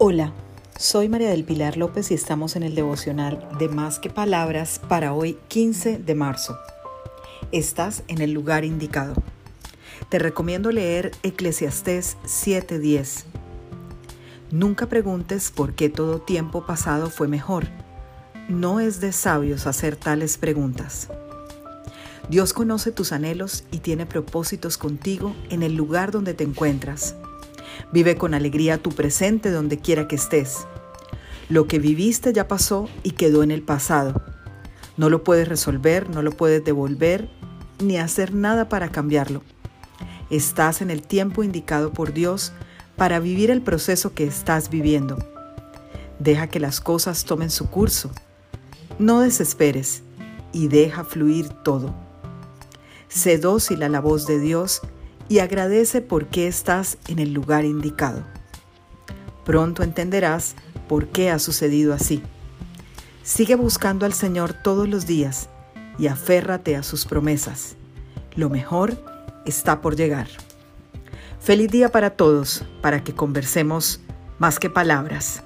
Hola, soy María del Pilar López y estamos en el devocional de Más que Palabras para hoy 15 de marzo. Estás en el lugar indicado. Te recomiendo leer Eclesiastés 7:10. Nunca preguntes por qué todo tiempo pasado fue mejor. No es de sabios hacer tales preguntas. Dios conoce tus anhelos y tiene propósitos contigo en el lugar donde te encuentras. Vive con alegría tu presente donde quiera que estés. Lo que viviste ya pasó y quedó en el pasado. No lo puedes resolver, no lo puedes devolver, ni hacer nada para cambiarlo. Estás en el tiempo indicado por Dios para vivir el proceso que estás viviendo. Deja que las cosas tomen su curso. No desesperes y deja fluir todo. Sé dócil a la voz de Dios y agradece por qué estás en el lugar indicado. Pronto entenderás por qué ha sucedido así. Sigue buscando al Señor todos los días y aférrate a sus promesas. Lo mejor está por llegar. Feliz día para todos, para que conversemos más que palabras.